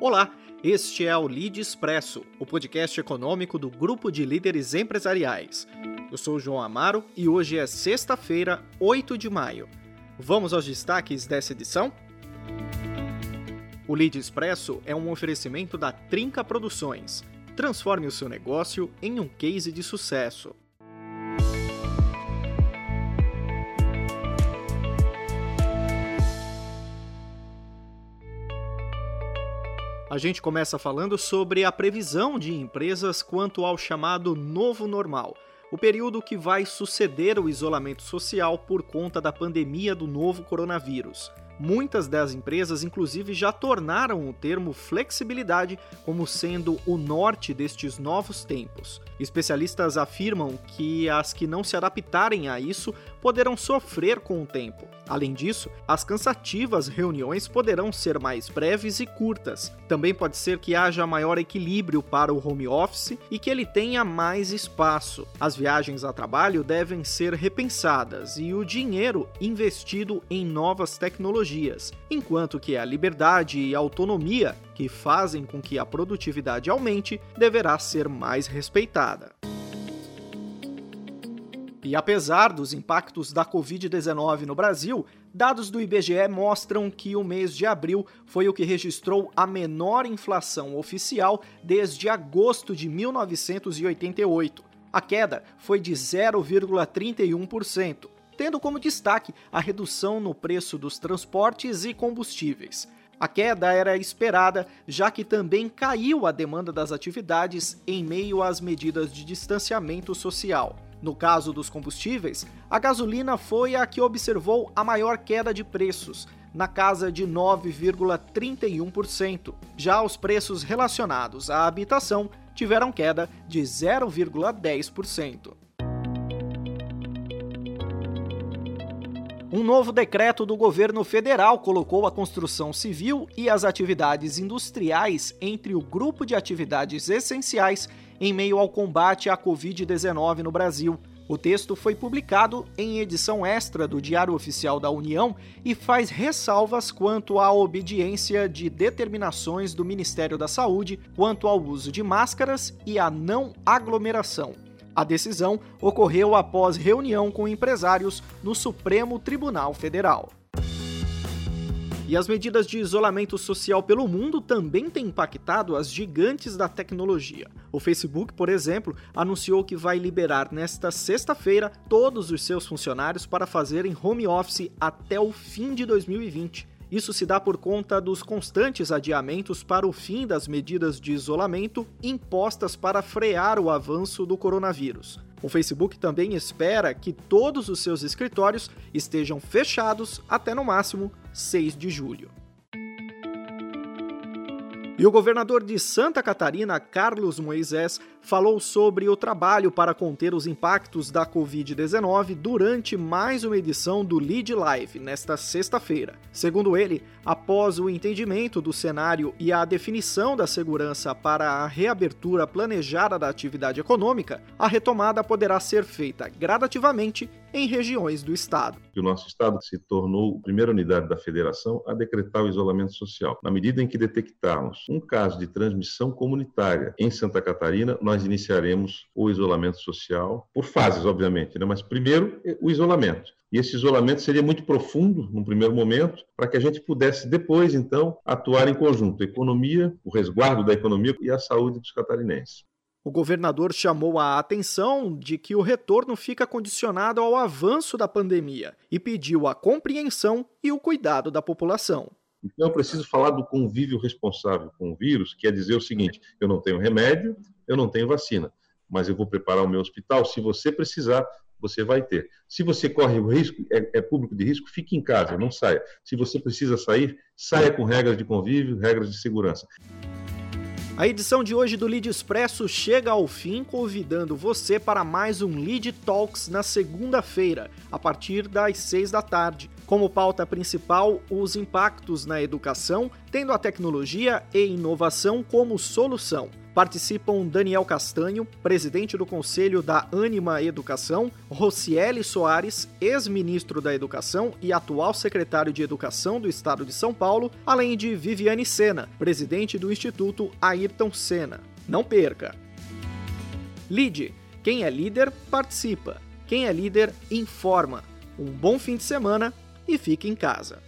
Olá, este é o Lead Expresso, o podcast econômico do Grupo de Líderes Empresariais. Eu sou o João Amaro e hoje é sexta-feira, 8 de maio. Vamos aos destaques dessa edição? O Lead Expresso é um oferecimento da Trinca Produções. Transforme o seu negócio em um case de sucesso. A gente começa falando sobre a previsão de empresas quanto ao chamado novo normal, o período que vai suceder o isolamento social por conta da pandemia do novo coronavírus. Muitas das empresas, inclusive, já tornaram o termo flexibilidade como sendo o norte destes novos tempos. Especialistas afirmam que as que não se adaptarem a isso poderão sofrer com o tempo. Além disso, as cansativas reuniões poderão ser mais breves e curtas. Também pode ser que haja maior equilíbrio para o home office e que ele tenha mais espaço. As viagens a trabalho devem ser repensadas e o dinheiro investido em novas tecnologias, enquanto que a liberdade e autonomia que fazem com que a produtividade aumente deverá ser mais respeitada. E apesar dos impactos da Covid-19 no Brasil, dados do IBGE mostram que o mês de abril foi o que registrou a menor inflação oficial desde agosto de 1988. A queda foi de 0,31%, tendo como destaque a redução no preço dos transportes e combustíveis. A queda era esperada, já que também caiu a demanda das atividades em meio às medidas de distanciamento social. No caso dos combustíveis, a gasolina foi a que observou a maior queda de preços, na casa de 9,31%. Já os preços relacionados à habitação tiveram queda de 0,10%. Um novo decreto do governo federal colocou a construção civil e as atividades industriais entre o grupo de atividades essenciais em meio ao combate à Covid-19 no Brasil. O texto foi publicado em edição extra do Diário Oficial da União e faz ressalvas quanto à obediência de determinações do Ministério da Saúde quanto ao uso de máscaras e à não aglomeração. A decisão ocorreu após reunião com empresários no Supremo Tribunal Federal. E as medidas de isolamento social pelo mundo também têm impactado as gigantes da tecnologia. O Facebook, por exemplo, anunciou que vai liberar nesta sexta-feira todos os seus funcionários para fazerem home office até o fim de 2020. Isso se dá por conta dos constantes adiamentos para o fim das medidas de isolamento impostas para frear o avanço do coronavírus. O Facebook também espera que todos os seus escritórios estejam fechados até no máximo 6 de julho. E o governador de Santa Catarina, Carlos Moisés, falou sobre o trabalho para conter os impactos da Covid-19 durante mais uma edição do Lead Live, nesta sexta-feira. Segundo ele, após o entendimento do cenário e a definição da segurança para a reabertura planejada da atividade econômica, a retomada poderá ser feita gradativamente em regiões do Estado. O nosso Estado se tornou a primeira unidade da federação a decretar o isolamento social. Na medida em que detectarmos um caso de transmissão comunitária em Santa Catarina, nós iniciaremos o isolamento social, por fases, obviamente, né? mas primeiro o isolamento. E esse isolamento seria muito profundo, num primeiro momento, para que a gente pudesse depois, então, atuar em conjunto, economia, o resguardo da economia e a saúde dos catarinenses. O governador chamou a atenção de que o retorno fica condicionado ao avanço da pandemia e pediu a compreensão e o cuidado da população. Então, eu preciso falar do convívio responsável com o vírus, que é dizer o seguinte: eu não tenho remédio, eu não tenho vacina, mas eu vou preparar o meu hospital. Se você precisar, você vai ter. Se você corre o risco, é, é, público de risco, fique em casa, não saia. Se você precisa sair, saia com regras de convívio, regras de segurança. A edição de hoje do Lead Expresso chega ao fim, convidando você para mais um Lead Talks na segunda-feira, a partir das seis da tarde. Como pauta principal, os impactos na educação, tendo a tecnologia e inovação como solução. Participam Daniel Castanho, presidente do Conselho da Anima Educação, Rocieli Soares, ex-ministro da Educação e atual secretário de Educação do Estado de São Paulo, além de Viviane Sena, presidente do Instituto Ayrton Senna. Não perca! Lide. Quem é líder, participa. Quem é líder, informa. Um bom fim de semana e fique em casa.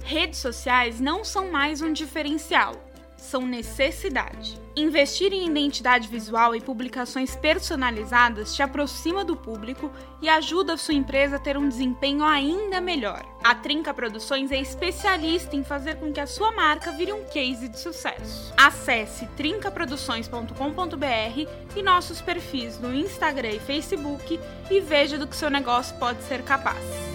Redes sociais não são mais um diferencial, são necessidade. Investir em identidade visual e publicações personalizadas te aproxima do público e ajuda a sua empresa a ter um desempenho ainda melhor. A Trinca Produções é especialista em fazer com que a sua marca vire um case de sucesso. Acesse trincaproduções.com.br e nossos perfis no Instagram e Facebook e veja do que seu negócio pode ser capaz.